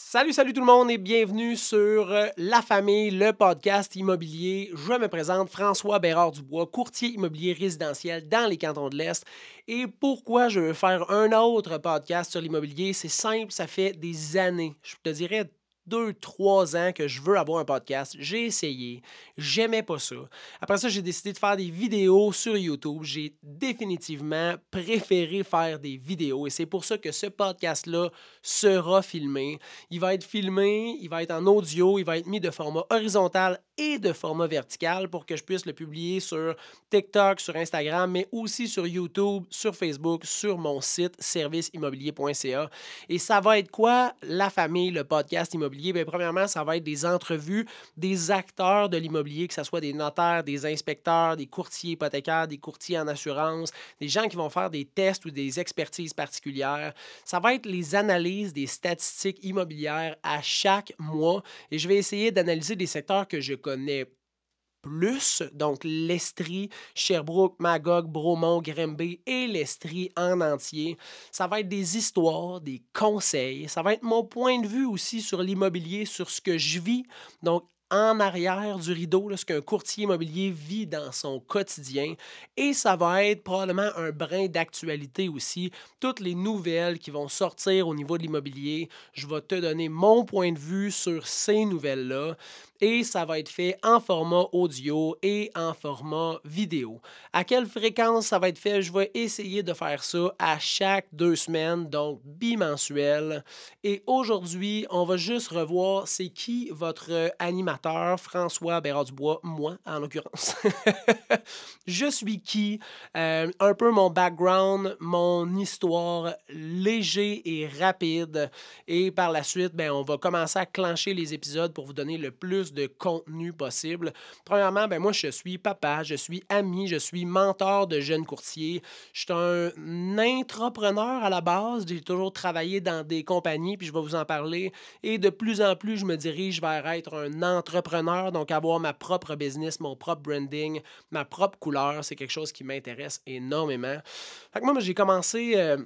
Salut, salut tout le monde et bienvenue sur euh, La Famille, le podcast immobilier. Je me présente François Bérard-Dubois, courtier immobilier résidentiel dans les cantons de l'Est. Et pourquoi je veux faire un autre podcast sur l'immobilier? C'est simple, ça fait des années, je te dirais deux, trois ans que je veux avoir un podcast. J'ai essayé. J'aimais pas ça. Après ça, j'ai décidé de faire des vidéos sur YouTube. J'ai définitivement préféré faire des vidéos et c'est pour ça que ce podcast-là sera filmé. Il va être filmé, il va être en audio, il va être mis de format horizontal et de format vertical pour que je puisse le publier sur TikTok, sur Instagram, mais aussi sur YouTube, sur Facebook, sur mon site serviceimmobilier.ca. Et ça va être quoi la famille, le podcast immobilier? Bien, premièrement, ça va être des entrevues des acteurs de l'immobilier, que ce soit des notaires, des inspecteurs, des courtiers hypothécaires, des courtiers en assurance, des gens qui vont faire des tests ou des expertises particulières. Ça va être les analyses des statistiques immobilières à chaque mois et je vais essayer d'analyser des secteurs que je connais plus, donc l'Estrie, Sherbrooke, Magog, Bromont, Grimby et l'Estrie en entier. Ça va être des histoires, des conseils, ça va être mon point de vue aussi sur l'immobilier, sur ce que je vis. Donc en arrière du rideau, ce qu'un courtier immobilier vit dans son quotidien. Et ça va être probablement un brin d'actualité aussi. Toutes les nouvelles qui vont sortir au niveau de l'immobilier, je vais te donner mon point de vue sur ces nouvelles-là et ça va être fait en format audio et en format vidéo. À quelle fréquence ça va être fait? Je vais essayer de faire ça à chaque deux semaines, donc bimensuel. Et aujourd'hui, on va juste revoir c'est qui votre animateur, François Bérard-Dubois, moi en l'occurrence. je suis qui? Euh, un peu mon background, mon histoire léger et rapide. Et par la suite, ben, on va commencer à clencher les épisodes pour vous donner le plus de contenu possible. Premièrement, ben moi, je suis papa, je suis ami, je suis mentor de jeunes courtiers. Je suis un entrepreneur à la base. J'ai toujours travaillé dans des compagnies, puis je vais vous en parler. Et de plus en plus, je me dirige vers être un entrepreneur, donc avoir ma propre business, mon propre branding, ma propre couleur. C'est quelque chose qui m'intéresse énormément. Fait que moi, j'ai commencé. Euh,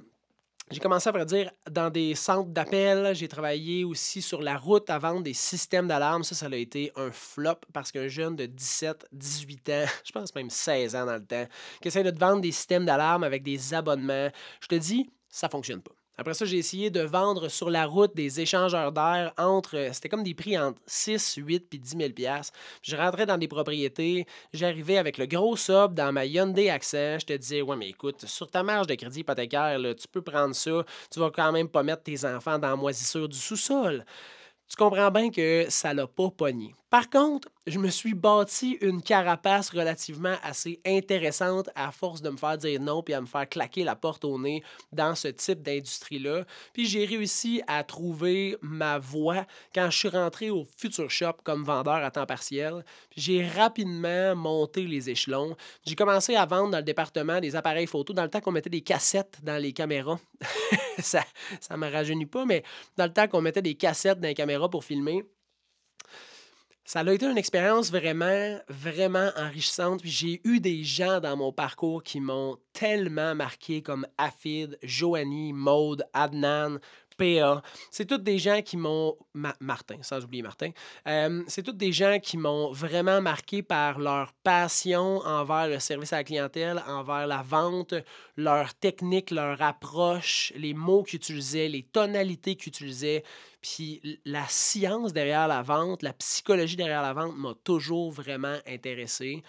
j'ai commencé à vrai dire dans des centres d'appel. J'ai travaillé aussi sur la route à vendre des systèmes d'alarme. Ça, ça a été un flop parce qu'un jeune de 17, 18 ans, je pense même 16 ans dans le temps, qui essaie de vendre des systèmes d'alarme avec des abonnements, je te dis, ça fonctionne pas. Après ça, j'ai essayé de vendre sur la route des échangeurs d'air entre. C'était comme des prix entre 6, 8 puis 10 000 Je rentrais dans des propriétés, j'arrivais avec le gros sub dans ma Hyundai Accent. Je te disais, ouais, mais écoute, sur ta marge de crédit hypothécaire, tu peux prendre ça. Tu vas quand même pas mettre tes enfants dans la moisissure du sous-sol. Tu comprends bien que ça l'a pas pogné. Par contre, je me suis bâti une carapace relativement assez intéressante à force de me faire dire non puis à me faire claquer la porte au nez dans ce type d'industrie-là. Puis j'ai réussi à trouver ma voie quand je suis rentré au Future Shop comme vendeur à temps partiel. J'ai rapidement monté les échelons. J'ai commencé à vendre dans le département des appareils photo dans le temps qu'on mettait des cassettes dans les caméras. ça ne me rajeunit pas, mais dans le temps qu'on mettait des cassettes dans les caméras pour filmer. Ça a été une expérience vraiment, vraiment enrichissante. J'ai eu des gens dans mon parcours qui m'ont tellement marqué comme Afid, Joanie, Maude, Adnan, PA. C'est tous des gens qui m'ont. Martin, sans oublier Martin. Euh, c'est tous des gens qui m'ont vraiment marqué par leur passion envers le service à la clientèle, envers la vente, leur technique, leur approche, les mots qu'ils utilisaient, les tonalités qu'ils utilisaient. Puis la science derrière la vente, la psychologie derrière la vente m'a toujours vraiment intéressé.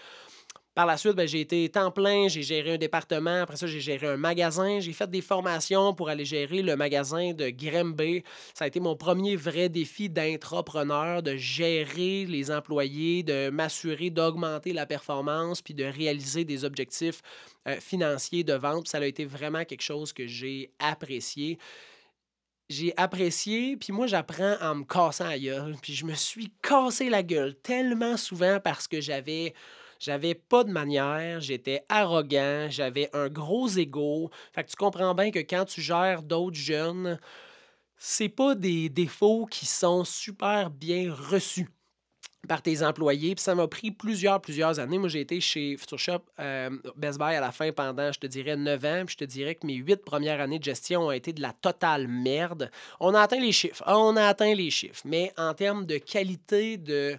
Par la suite, ben, j'ai été temps plein, j'ai géré un département, après ça, j'ai géré un magasin, j'ai fait des formations pour aller gérer le magasin de Grimby. Ça a été mon premier vrai défi d'entrepreneur, de gérer les employés, de m'assurer d'augmenter la performance, puis de réaliser des objectifs euh, financiers de vente. ça a été vraiment quelque chose que j'ai apprécié j'ai apprécié, puis moi, j'apprends en me cassant la. Puis je me suis cassé la gueule tellement souvent parce que j'avais. J'avais pas de manière, j'étais arrogant, j'avais un gros ego. Fait que tu comprends bien que quand tu gères d'autres jeunes, c'est pas des défauts qui sont super bien reçus. par tes employés. Puis ça m'a pris plusieurs, plusieurs années. Moi, j'ai été chez Future Shop, euh, Best Buy à la fin pendant, je te dirais, 9 ans. Puis je te dirais que mes huit premières années de gestion ont été de la totale merde. On a atteint les chiffres. On a atteint les chiffres. Mais en termes de qualité de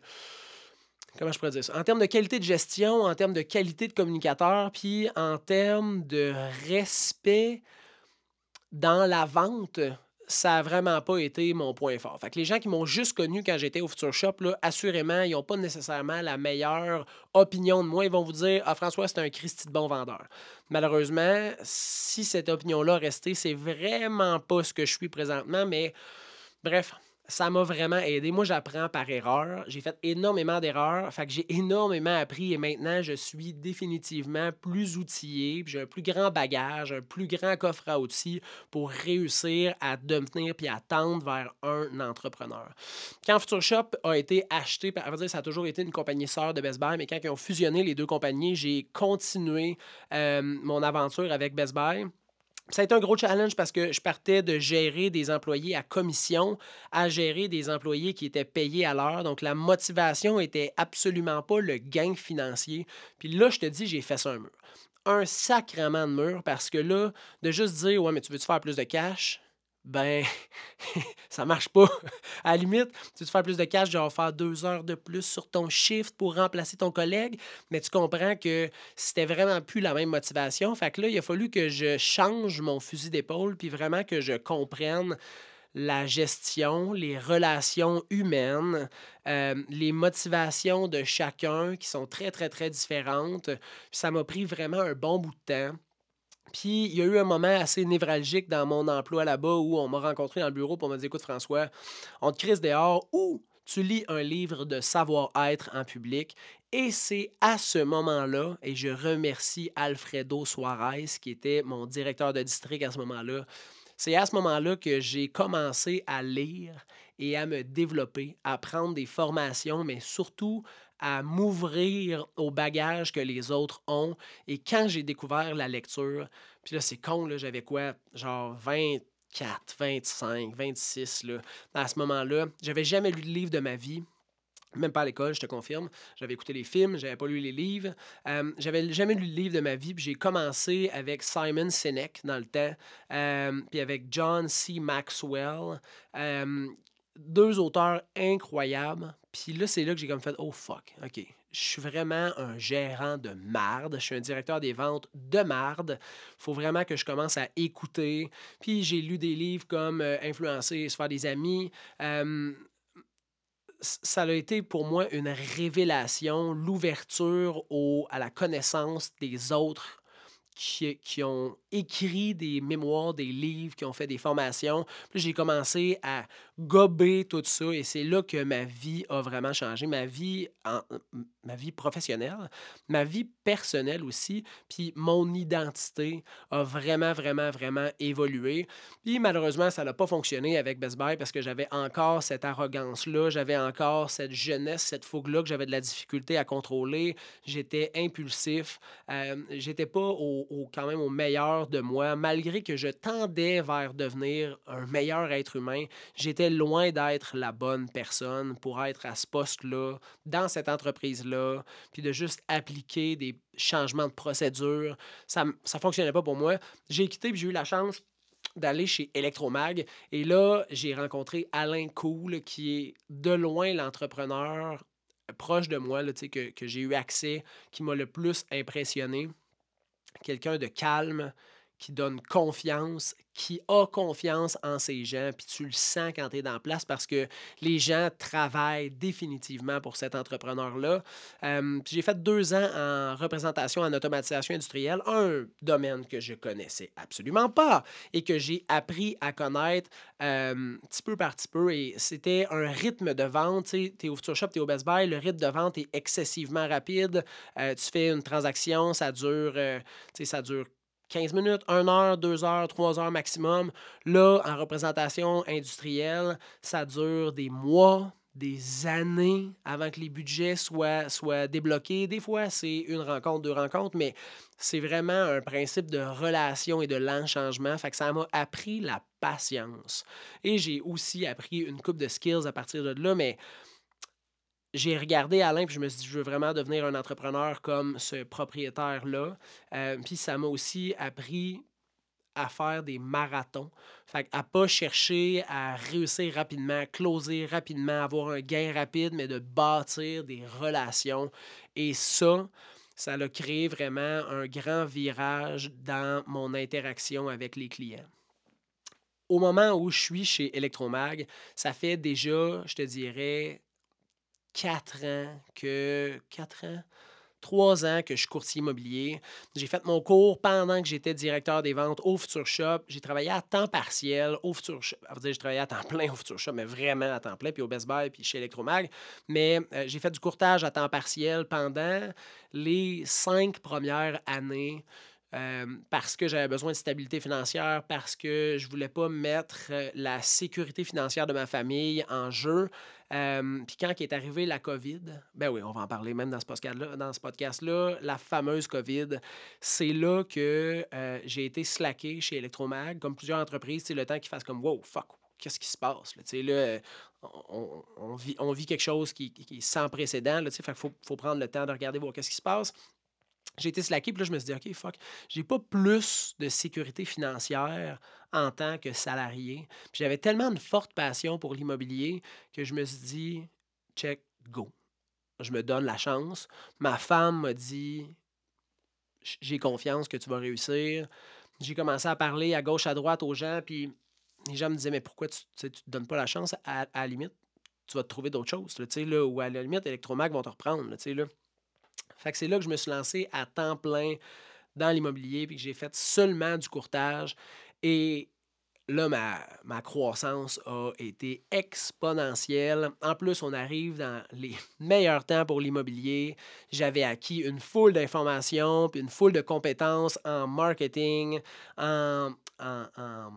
comment je pourrais dire ça? En termes de qualité de gestion, en termes de qualité de communicateur, puis en termes de respect dans la vente, ça n'a vraiment pas été mon point fort. Fait que les gens qui m'ont juste connu quand j'étais au Future Shop, là, assurément, ils n'ont pas nécessairement la meilleure opinion de moi. Ils vont vous dire Ah, François, c'est un Christy de bon vendeur. Malheureusement, si cette opinion-là restait, c'est vraiment pas ce que je suis présentement, mais bref, ça m'a vraiment aidé. Moi, j'apprends par erreur. J'ai fait énormément d'erreurs. Fait que j'ai énormément appris et maintenant, je suis définitivement plus outillé. J'ai un plus grand bagage, un plus grand coffre à outils pour réussir à devenir puis à tendre vers un entrepreneur. Quand Future Shop a été acheté, à dire, ça a toujours été une compagnie sœur de Best Buy, mais quand ils ont fusionné les deux compagnies, j'ai continué euh, mon aventure avec Best Buy. Ça a été un gros challenge parce que je partais de gérer des employés à commission à gérer des employés qui étaient payés à l'heure. Donc, la motivation était absolument pas le gain financier. Puis là, je te dis, j'ai fait ça un mur. Un sacrement de mur parce que là, de juste dire, ouais, mais tu veux-tu faire plus de cash? Ben, ça marche pas. À la limite, tu veux faire plus de cash, genre faire deux heures de plus sur ton shift pour remplacer ton collègue, mais tu comprends que c'était vraiment plus la même motivation. Fait que là, il a fallu que je change mon fusil d'épaule, puis vraiment que je comprenne la gestion, les relations humaines, euh, les motivations de chacun qui sont très, très, très différentes. ça m'a pris vraiment un bon bout de temps. Puis il y a eu un moment assez névralgique dans mon emploi là-bas où on m'a rencontré dans le bureau pour me dire Écoute, François, on te crise dehors ou tu lis un livre de savoir-être en public. Et c'est à ce moment-là, et je remercie Alfredo Suarez, qui était mon directeur de district à ce moment-là, c'est à ce moment-là que j'ai commencé à lire et à me développer, à prendre des formations, mais surtout à m'ouvrir au bagage que les autres ont. Et quand j'ai découvert la lecture, puis là, c'est con, là, j'avais quoi, genre 24, 25, 26, là, à ce moment-là. J'avais jamais lu de livre de ma vie. Même pas à l'école, je te confirme. J'avais écouté les films, j'avais pas lu les livres. Euh, j'avais jamais lu de livre de ma vie. Puis j'ai commencé avec Simon Sinek dans le temps, euh, puis avec John C. Maxwell. Euh, deux auteurs incroyables. Puis là, c'est là que j'ai comme fait, oh fuck, ok. Je suis vraiment un gérant de marde. Je suis un directeur des ventes de marde. faut vraiment que je commence à écouter. Puis j'ai lu des livres comme euh, Influencer se faire des amis. ça a été pour moi une révélation, l'ouverture à la connaissance des autres qui, qui, ont écrit des mémoires, des livres, qui ont fait des formations. Puis j'ai commencé à gober tout ça et c'est là que ma vie a vraiment changé. Ma vie, ma vie professionnelle, ma vie personnelle aussi, puis mon identité a vraiment, vraiment, vraiment évolué. Puis malheureusement, ça n'a pas fonctionné avec Best Buy parce que j'avais encore cette arrogance-là, j'avais encore cette jeunesse, cette fougue-là que j'avais de la difficulté à contrôler. J'étais impulsif, euh, j'étais pas au, quand même au meilleur de moi, malgré que je tendais vers devenir un meilleur être humain. J'étais loin d'être la bonne personne pour être à ce poste-là, dans cette entreprise-là, puis de juste appliquer des changements de procédure. Ça ne fonctionnait pas pour moi. J'ai quitté, puis j'ai eu la chance d'aller chez Electromag. Et là, j'ai rencontré Alain Cool, qui est de loin l'entrepreneur proche de moi, là, que, que j'ai eu accès, qui m'a le plus impressionné. Quelqu'un de calme, qui donne confiance, qui a confiance en ces gens, puis tu le sens quand tu es dans place parce que les gens travaillent définitivement pour cet entrepreneur-là. Euh, j'ai fait deux ans en représentation en automatisation industrielle, un domaine que je connaissais absolument pas et que j'ai appris à connaître euh, petit peu par petit peu. Et c'était un rythme de vente. Tu es au Future Shop, tu es au Best Buy, le rythme de vente est excessivement rapide. Euh, tu fais une transaction, ça dure, ça dure 15 minutes, 1 heure, 2 heures, 3 heures maximum. Là, en représentation industrielle, ça dure des mois, des années avant que les budgets soient, soient débloqués. Des fois, c'est une rencontre, deux rencontres, mais c'est vraiment un principe de relation et de lent changement. Fait que ça m'a appris la patience. Et j'ai aussi appris une coupe de skills à partir de là, mais j'ai regardé Alain, puis je me suis dit, je veux vraiment devenir un entrepreneur comme ce propriétaire-là. Euh, puis ça m'a aussi appris à faire des marathons. Fait à pas chercher à réussir rapidement, à closer rapidement, avoir un gain rapide, mais de bâtir des relations. Et ça, ça a créé vraiment un grand virage dans mon interaction avec les clients. Au moment où je suis chez Electromag, ça fait déjà, je te dirais, quatre ans que. Quatre ans? trois ans que je suis courtier immobilier. J'ai fait mon cours pendant que j'étais directeur des ventes au Future Shop. J'ai travaillé à temps partiel au Future Shop. Je j'ai travaillé à temps plein au Future Shop, mais vraiment à temps plein, puis au Best Buy, puis chez Electromag. Mais euh, j'ai fait du courtage à temps partiel pendant les cinq premières années. Euh, parce que j'avais besoin de stabilité financière, parce que je voulais pas mettre euh, la sécurité financière de ma famille en jeu. Puis quand est arrivée la COVID, ben oui, on va en parler même dans ce podcast-là, dans ce podcast-là la fameuse COVID, c'est là que euh, j'ai été slacké chez Electromag, comme plusieurs entreprises, c'est le temps qu'ils fassent comme wow, fuck, qu'est-ce qui se passe? Là, on, on, vit, on vit quelque chose qui, est sans précédent. Fait faut, faut prendre le temps de regarder, voir qu'est-ce qui se passe j'ai été slacké, puis là, je me suis dit, OK, fuck, j'ai pas plus de sécurité financière en tant que salarié. J'avais tellement de forte passion pour l'immobilier que je me suis dit, check, go. Je me donne la chance. Ma femme m'a dit, j'ai confiance que tu vas réussir. J'ai commencé à parler à gauche, à droite aux gens, puis les gens me disaient, mais pourquoi tu ne te donnes pas la chance? À, la limite, tu vas te trouver d'autres choses, là, là, ou à la limite, Electromag vont te reprendre. Là, là. Fait que c'est là que je me suis lancé à temps plein dans l'immobilier, puis que j'ai fait seulement du courtage. Et là, ma, croissance a été exponentielle. En plus, on arrive dans les meilleurs temps pour l'immobilier. J'avais acquis une foule d'informations, puis une foule de compétences en marketing, en en,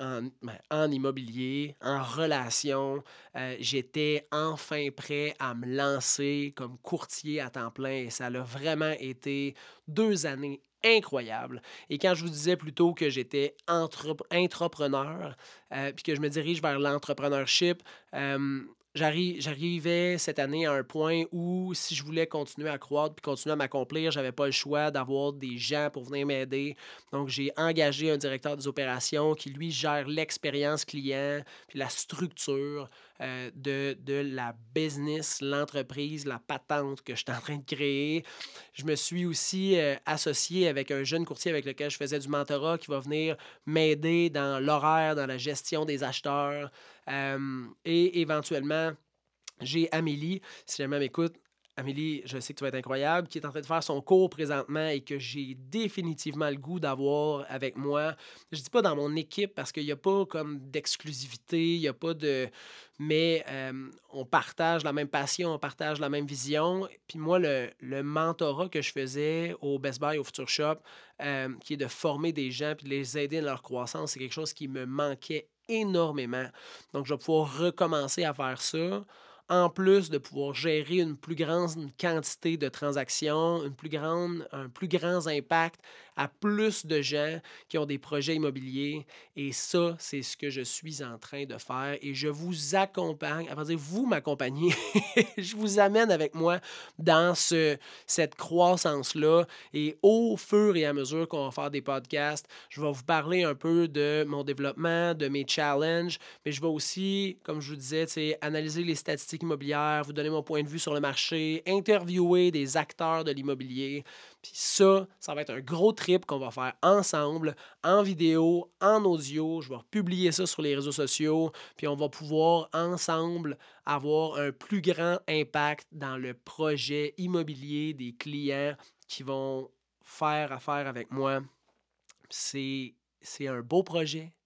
ben, en, immobilier, en relation. Euh, j'étais enfin prêt à me lancer comme courtier à temps plein et ça a vraiment été deux années incroyables. Et quand je vous disais plutôt que j'étais entrepreneur, euh, puis que je me dirige vers l'entrepreneurship, euh, j'arrivais cette année à un point où si je voulais continuer à croître puis continuer à m'accomplir, j'avais pas le choix d'avoir des gens pour venir m'aider. Donc j'ai engagé un directeur des opérations qui lui gère l'expérience client puis la structure euh, de, de la business, l'entreprise, la patente que je suis en train de créer. Je me suis aussi euh, associé avec un jeune courtier avec lequel je faisais du mentorat qui va venir m'aider dans l'horaire, dans la gestion des acheteurs. Euh, et éventuellement, j'ai Amélie, si jamais m'écoute, Amélie, je sais que tu vas être incroyable, qui est en train de faire son cours présentement et que j'ai définitivement le goût d'avoir avec moi. Je dis pas dans mon équipe parce qu'il n'y a pas comme d'exclusivité, il n'y a pas de. Mais euh, on partage la même passion, on partage la même vision. Puis moi, le, le mentorat que je faisais au Best Buy, au Future Shop, euh, qui est de former des gens puis de les aider dans leur croissance, c'est quelque chose qui me manquait énormément. Donc, je vais pouvoir recommencer à faire ça en plus de pouvoir gérer une plus grande quantité de transactions, un plus grand impact à plus de gens qui ont des projets immobiliers. Et ça, c'est ce que je suis en train de faire. Et je vous accompagne, à dire vous m'accompagnez, je vous amène avec moi dans ce, cette croissance-là. Et au fur et à mesure qu'on va faire des podcasts, je vais vous parler un peu de mon développement, de mes challenges, mais je vais aussi, comme je vous disais, analyser les statistiques immobilières, vous donner mon point de vue sur le marché, interviewer des acteurs de l'immobilier. Puis ça, ça va être un gros trip qu'on va faire ensemble, en vidéo, en audio. Je vais publier ça sur les réseaux sociaux. Puis on va pouvoir ensemble avoir un plus grand impact dans le projet immobilier des clients qui vont faire affaire avec moi. C'est un beau projet.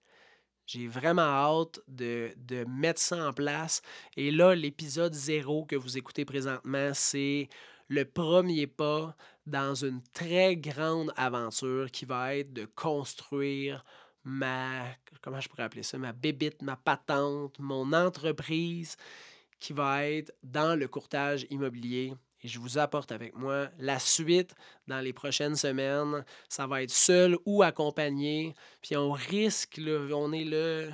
J'ai vraiment hâte de, de, mettre ça en place. Et là, l'épisode zéro que vous écoutez présentement, c'est le premier pas dans une très grande aventure qui va être de construire ma, comment je pourrais appeler ça, ma bébite, ma patente, mon entreprise qui va être dans le courtage immobilier. Et je vous apporte avec moi la suite dans les prochaines semaines. Ça va être seul ou accompagné. Puis on risque, on est le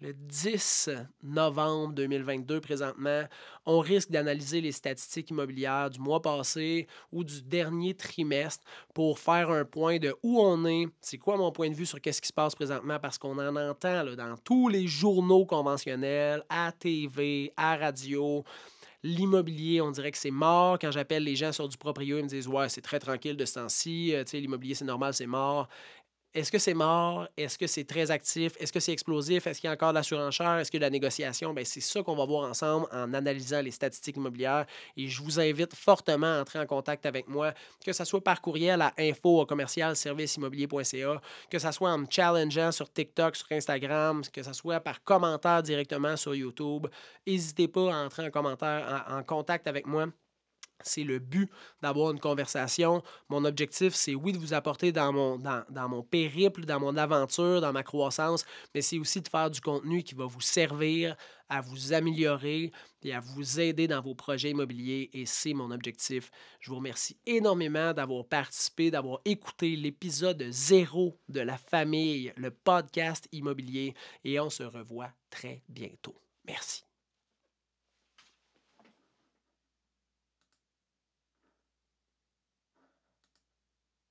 le 10 novembre 2022 présentement, on risque d'analyser les statistiques immobilières du mois passé ou du dernier trimestre pour faire un point de où on est, c'est quoi mon point de vue sur qu'est-ce qui se passe présentement? Parce qu'on en entend dans tous les journaux conventionnels, à TV, à radio. L'immobilier, on dirait que c'est mort. Quand j'appelle les gens sur du proprio, ils me disent Ouais, c'est très tranquille de ce temps-ci. Euh, l'immobilier, c'est normal, c'est mort. Est-ce que c'est mort? Est-ce que c'est très actif? Est-ce que c'est explosif? Est-ce qu'il y a encore de la surenchère? Est-ce qu'il y a de la négociation? Bien, c'est ça qu'on va voir ensemble en analysant les statistiques immobilières. Et je vous invite fortement à entrer en contact avec moi, que ce soit par courriel à info commercial que ce soit en me challengeant sur TikTok, sur Instagram, que ce soit par commentaire directement sur YouTube. N'hésitez pas à entrer en commentaire, en contact avec moi. C'est le but d'avoir une conversation. Mon objectif, c'est oui de vous apporter dans mon, dans, dans, mon périple, dans mon aventure, dans ma croissance, mais c'est aussi de faire du contenu qui va vous servir à vous améliorer et à vous aider dans vos projets immobiliers. Et c'est mon objectif. Je vous remercie énormément d'avoir participé, d'avoir écouté l'épisode zéro de la famille, le podcast immobilier. Et on se revoit très bientôt. Merci.